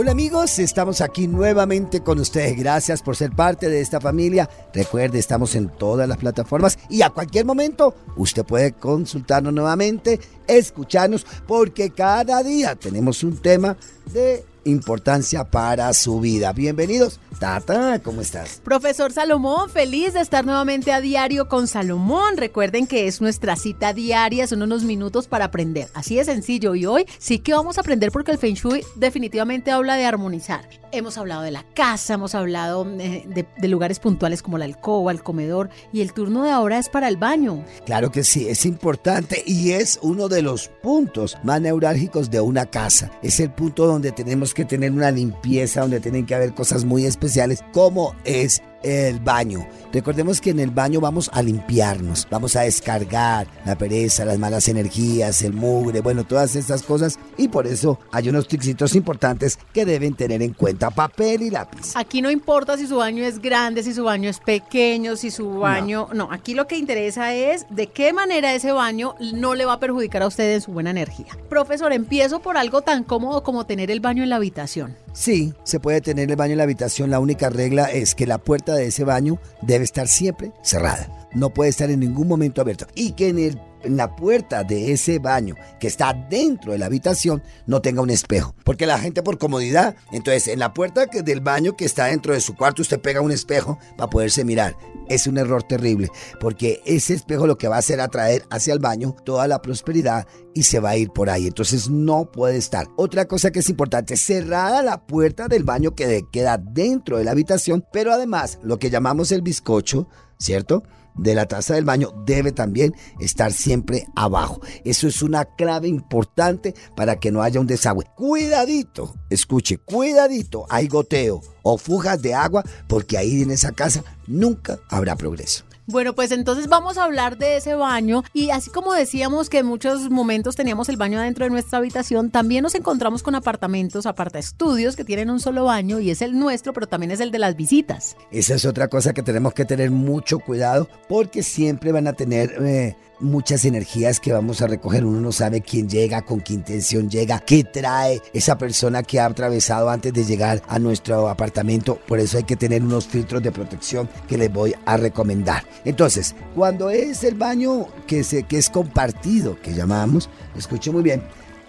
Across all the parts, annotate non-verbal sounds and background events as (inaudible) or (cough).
Hola amigos, estamos aquí nuevamente con ustedes. Gracias por ser parte de esta familia. Recuerde, estamos en todas las plataformas y a cualquier momento usted puede consultarnos nuevamente, escucharnos, porque cada día tenemos un tema de importancia para su vida. Bienvenidos. Tata, ¿cómo estás? Profesor Salomón, feliz de estar nuevamente a diario con Salomón. Recuerden que es nuestra cita diaria, son unos minutos para aprender. Así de sencillo. Y hoy sí que vamos a aprender porque el Feng Shui definitivamente habla de armonizar. Hemos hablado de la casa, hemos hablado eh, de, de lugares puntuales como la alcoba, el comedor y el turno de ahora es para el baño. Claro que sí, es importante y es uno de los puntos más neurálgicos de una casa. Es el punto donde tenemos que tener una limpieza, donde tienen que haber cosas muy especiales, como es el baño. Recordemos que en el baño vamos a limpiarnos, vamos a descargar la pereza, las malas energías, el mugre, bueno, todas estas cosas. Y por eso hay unos tricksitos importantes que deben tener en cuenta, papel y lápiz. Aquí no importa si su baño es grande, si su baño es pequeño, si su baño... No, aquí lo que interesa es de qué manera ese baño no le va a perjudicar a usted en su buena energía. Profesor, empiezo por algo tan cómodo como tener el baño en la habitación. Sí, se puede tener el baño en la habitación. La única regla es que la puerta de ese baño debe estar siempre cerrada. No puede estar en ningún momento abierta. Y que en, el, la puerta de ese baño que está dentro de la habitación no tenga un espejo. Porque la gente por comodidad, entonces en la puerta del baño que está dentro de su cuarto usted pega un espejo para poderse mirar. Es un error terrible. Porque ese espejo lo que va a hacer atraer hacia el baño toda la prosperidad y se va a ir por ahí. Entonces no puede estar. Otra cosa que es importante, cerrada la puerta del baño que queda dentro de la habitación, pero además lo que llamamos el bizcocho, ¿cierto? De la taza del baño debe también estar siempre abajo. Eso es una clave importante para que no haya un desagüe. Cuidadito, escuche, cuidadito, hay goteo o fugas de agua porque ahí en esa casa nunca habrá progreso. Bueno, pues entonces vamos a hablar de ese baño y así como decíamos que en muchos momentos teníamos el baño dentro de nuestra habitación, también nos encontramos con apartamentos, aparta estudios que tienen un solo baño y es el nuestro, pero también es el de las visitas. Esa es otra cosa que tenemos que tener mucho cuidado porque siempre van a tener eh, muchas energías que vamos a recoger. Uno no sabe quién llega, con qué intención llega, qué trae esa persona que ha atravesado antes de llegar a nuestro apartamento. Por eso hay que tener unos filtros de protección que les voy a recomendar. Entonces, cuando es el baño que, se, que es compartido, que llamamos, escuche muy bien,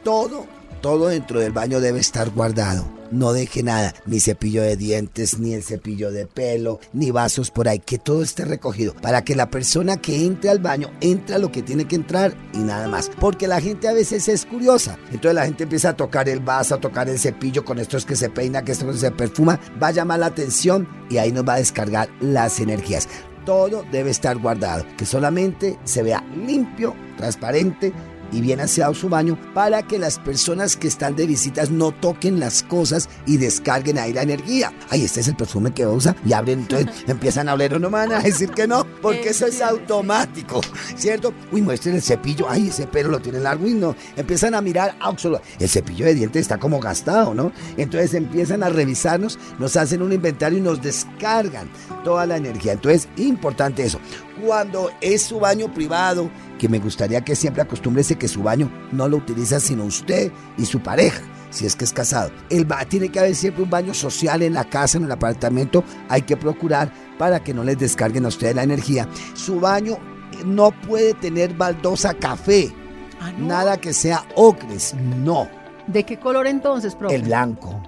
todo, todo dentro del baño debe estar guardado. No deje nada, ni cepillo de dientes, ni el cepillo de pelo, ni vasos por ahí, que todo esté recogido para que la persona que entre al baño entre lo que tiene que entrar y nada más. Porque la gente a veces es curiosa. Entonces la gente empieza a tocar el vaso, a tocar el cepillo con estos que se peina, que esto que se perfuma, va a llamar la atención y ahí nos va a descargar las energías. Todo debe estar guardado, que solamente se vea limpio, transparente y bien aseado su baño para que las personas que están de visitas no toquen las cosas y descarguen ahí la energía. Ay, este es el perfume que usa y abren, entonces (laughs) empiezan a oler no van a decir que no, porque eso es automático, ¿cierto? Uy, muestren el cepillo, ay, ese pelo lo tiene largo y no. Empiezan a mirar, ah, el cepillo de dientes está como gastado, ¿no? Entonces empiezan a revisarnos, nos hacen un inventario y nos descargan toda la energía. Entonces, importante eso. Cuando es su baño privado, que me gustaría que siempre acostúmbrese que su baño no lo utiliza sino usted y su pareja, si es que es casado. El ba tiene que haber siempre un baño social en la casa, en el apartamento, hay que procurar para que no les descarguen a ustedes la energía. Su baño no puede tener baldosa café, Ah, ¿no? nada que sea ocres, no. ¿De qué color entonces, profe? El blanco,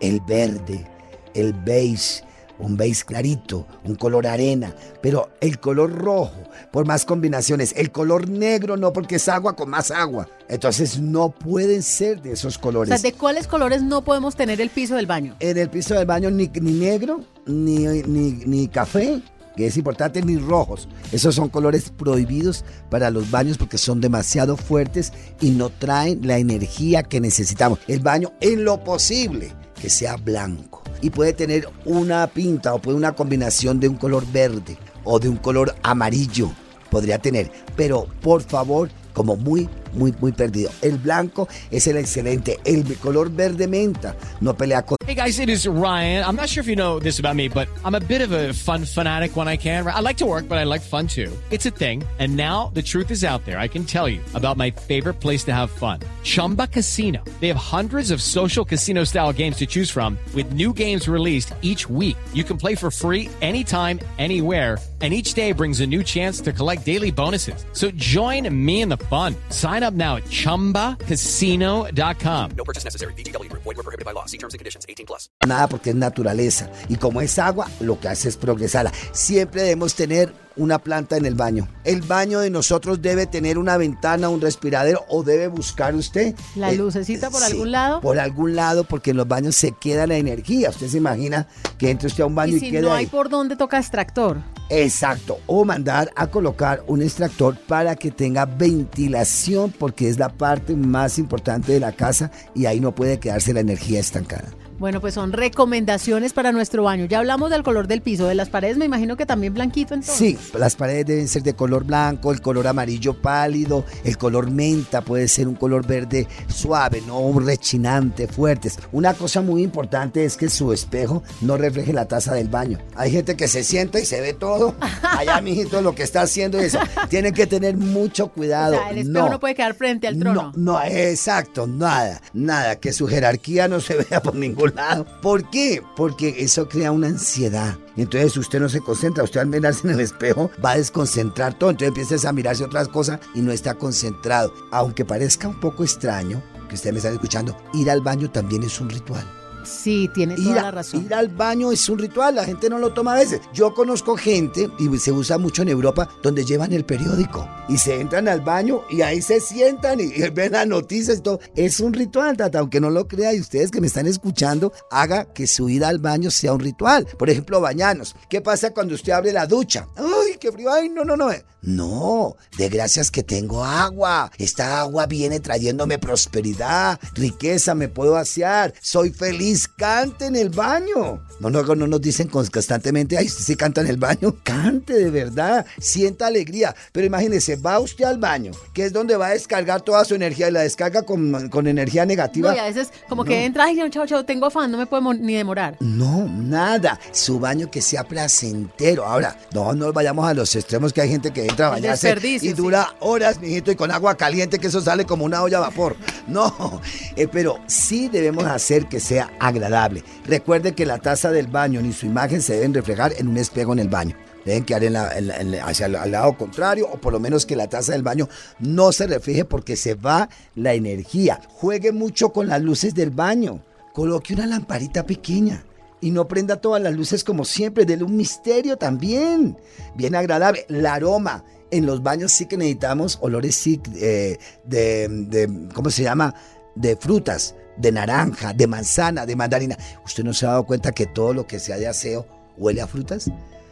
el verde, el beige, un beige clarito, un color arena, pero el color rojo, por más combinaciones, el color negro no, porque es agua con más agua. Entonces no pueden ser de esos O colores. sea, ¿de cuáles colores no podemos tener el piso del baño? En el piso del baño ni, ni negro, ni, ni, ni café, que es importante, ni rojos. Esos son colores prohibidos para los baños porque son demasiado fuertes y no traen la energía que necesitamos. El baño, en lo posible, que sea blanco. Y puede tener una pinta o puede una combinación de un color verde o de un color amarillo. Podría tener. Pero por favor, como muy, muy, muy perdido. El blanco es el excelente. El color verde menta no pelea con Hey guys, it is Ryan. I'm not sure if you know this about me, but I'm a bit of a fun fanatic when I can. I like to work, but I like fun too. It's a thing. And now the truth is out there. I can tell you about my favorite place to have fun. Chumba Casino. They have hundreds of social casino style games to choose from with new games released each week. You can play for free anytime, anywhere. And each day brings a new chance to collect daily bonuses. So join me in the fun. Sign up now at chumbacasino.com. No purchase necessary. VGW Group. Void were prohibited by law. See terms and conditions. 18 plus. nada porque es naturaleza. Y como es agua, lo que hace es progresarla. Siempre debemos tener una planta en el baño. El baño de nosotros debe tener una ventana, un respiradero o debe buscar usted. ¿La eh, lucecita por sí, algún lado? Por algún lado, porque en los baños se queda la energía. Usted se imagina que entre usted a un baño y, Y si queda no ahí. hay por dónde toca extractor. Exacto. O mandar a colocar un extractor para que tenga ventilación, porque es la parte más importante de la casa y ahí no puede quedarse la energía estancada. Bueno, pues son recomendaciones para nuestro baño. Ya hablamos del color del piso, de las paredes, me imagino que también blanquito entonces. Sí, las paredes deben ser de color blanco, el color amarillo pálido, el color menta puede ser un color verde suave, no rechinante, fuertes. Una cosa muy importante es que su espejo no refleje la taza del baño. Hay gente que se sienta y se ve todo. (laughs) Allá, mijito, lo que está haciendo eso. Tienen que tener mucho O cuidado. sea, el espejo no. puede quedar frente al trono. No, no, exacto, nada, nada, que su jerarquía no se vea por ningún lado. ¿Por qué? Porque eso crea una ansiedad. Entonces usted no se concentra, usted al mirarse en el espejo va a desconcentrar todo, entonces empieza a mirarse otras cosas y no está concentrado. Aunque parezca un poco extraño, que ustedes me están escuchando, ir al baño también es un ritual. Sí, tiene toda Ir, la razón. ir al baño es un ritual, la gente no lo toma a veces. Yo conozco gente, y se usa mucho en Europa, donde llevan el periódico y se entran al baño y ahí se sientan y, y (laughs) ven las noticias y todo. Es un ritual, tata, aunque no lo crea y ustedes que me están escuchando, haga que su ida al baño sea un ritual. Por ejemplo, bañarnos. ¿Qué pasa cuando usted abre la ducha? ¡Ay, qué frío! ¡Ay, no, no, no! No, de gracias que tengo agua. Esta agua viene trayéndome prosperidad, riqueza, me puedo asear, soy feliz, cante en el baño. No, no, no nos dicen constantemente, ay, usted sí canta en el baño. (laughs) Cante de verdad, sienta alegría. Pero imagínese, va usted al baño, que es donde va a descargar toda su energía y la descarga con, con energía negativa. No, y a veces como que entra y chao, chao, tengo afán, no me puedo ni demorar. No, nada. Su baño que sea placentero. Ahora, no nos vayamos a los extremos que hay gente que entra a bañarse y sí. dura horas, mijito, y con agua caliente que eso sale como una olla a vapor. (laughs) No, eh, pero sí debemos hacer que sea agradable. Recuerde que la taza del baño ni su imagen se deben reflejar en un espejo en el baño. Deben quedar en la- hacia el lado contrario o por lo menos que la taza del baño no se refleje porque se va la energía. Juegue mucho con las luces del baño. Coloque una lamparita pequeña y no prenda todas las luces como siempre. Dele un misterio también. Bien agradable. El aroma. En los baños sí que necesitamos olores eh, de, de- ¿cómo se llama? De frutas, de naranja, de manzana, de mandarina. ¿Usted no se ha dado cuenta que todo lo que sea de aseo huele a frutas?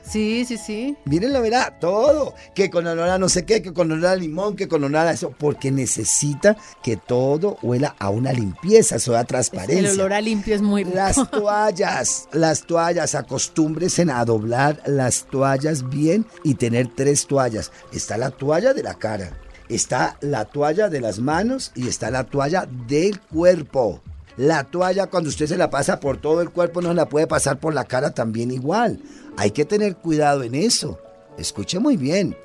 Sí, sí, sí. Mírenlo, verá, todo. Que con olor a no sé qué, que con olor a limón, que con olor a eso. Porque necesita que todo huela a una limpieza, eso da transparencia. El olor a limpio es muy rico. Las (laughs) toallas, las toallas, acostúmbrese a doblar las toallas bien y tener tres toallas. Está la toalla de la cara, está la toalla de las manos y está la toalla del cuerpo. La toalla cuando usted se la pasa por todo el cuerpo no la puede pasar por la cara también igual. Hay que tener cuidado en eso. Escuche muy bien.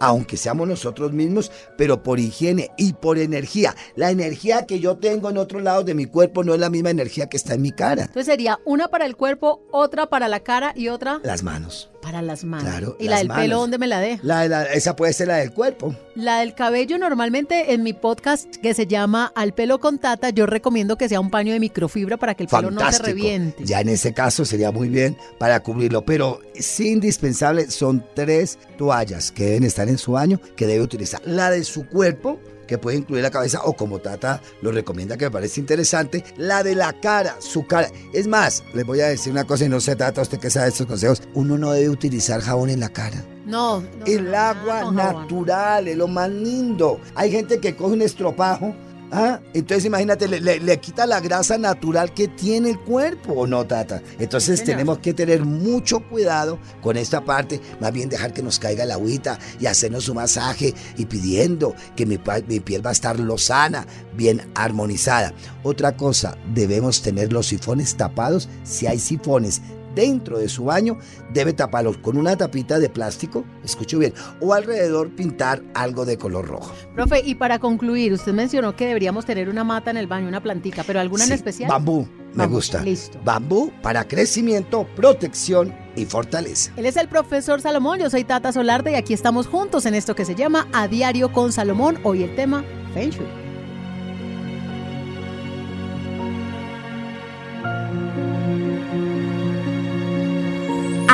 Aunque seamos nosotros mismos, pero por higiene y por energía. La energía que yo tengo en otro lado de mi cuerpo no es la misma energía que está en mi cara. Entonces sería una para el cuerpo, otra para la cara y otra Las manos. Para las manos. Claro, ¿Y la del manos. pelo dónde me la deja? La, la- esa puede ser la del cuerpo. La del cabello normalmente en mi podcast que se llama Al pelo con tata, yo recomiendo que sea un paño de microfibra para que el pelo no se reviente. Ya en ese caso sería muy bien para cubrirlo, pero sí indispensable son tres toallas que deben estar en su baño que debe utilizar. La de su cuerpo, que puede incluir la cabeza o como Tata lo recomienda que me parece interesante, la de la cara, su cara. Es más, les voy a decir una cosa y no sé Tata, usted que sabe estos consejos, uno no debe utilizar jabón en la cara. No, El agua natural es lo más lindo. Hay gente que coge un estropajo. ¿Ah? Entonces imagínate, le, le- le quita la grasa natural que tiene el cuerpo, ¿o no, Tata? Entonces Sí, tenemos que tener mucho cuidado con esta parte, más bien dejar que nos caiga la agüita y hacernos un masaje y pidiendo que mi, mi piel va a estar lozana, bien armonizada. Otra cosa, debemos tener los sifones tapados. Si hay sifones dentro de su baño, debe taparlos con una tapita de plástico, escucho bien, o alrededor pintar algo de color rojo. Profe, y para concluir, usted mencionó que deberíamos tener una mata en el baño, una plantica, pero ¿alguna en especial? Bambú, me Bambú, gusta. listo. Bambú para crecimiento, protección y fortaleza. Él es el profesor Salomón, yo soy Tata Solarde y aquí estamos juntos en esto que se llama A Diario con Salomón. Hoy el tema Feng Shui.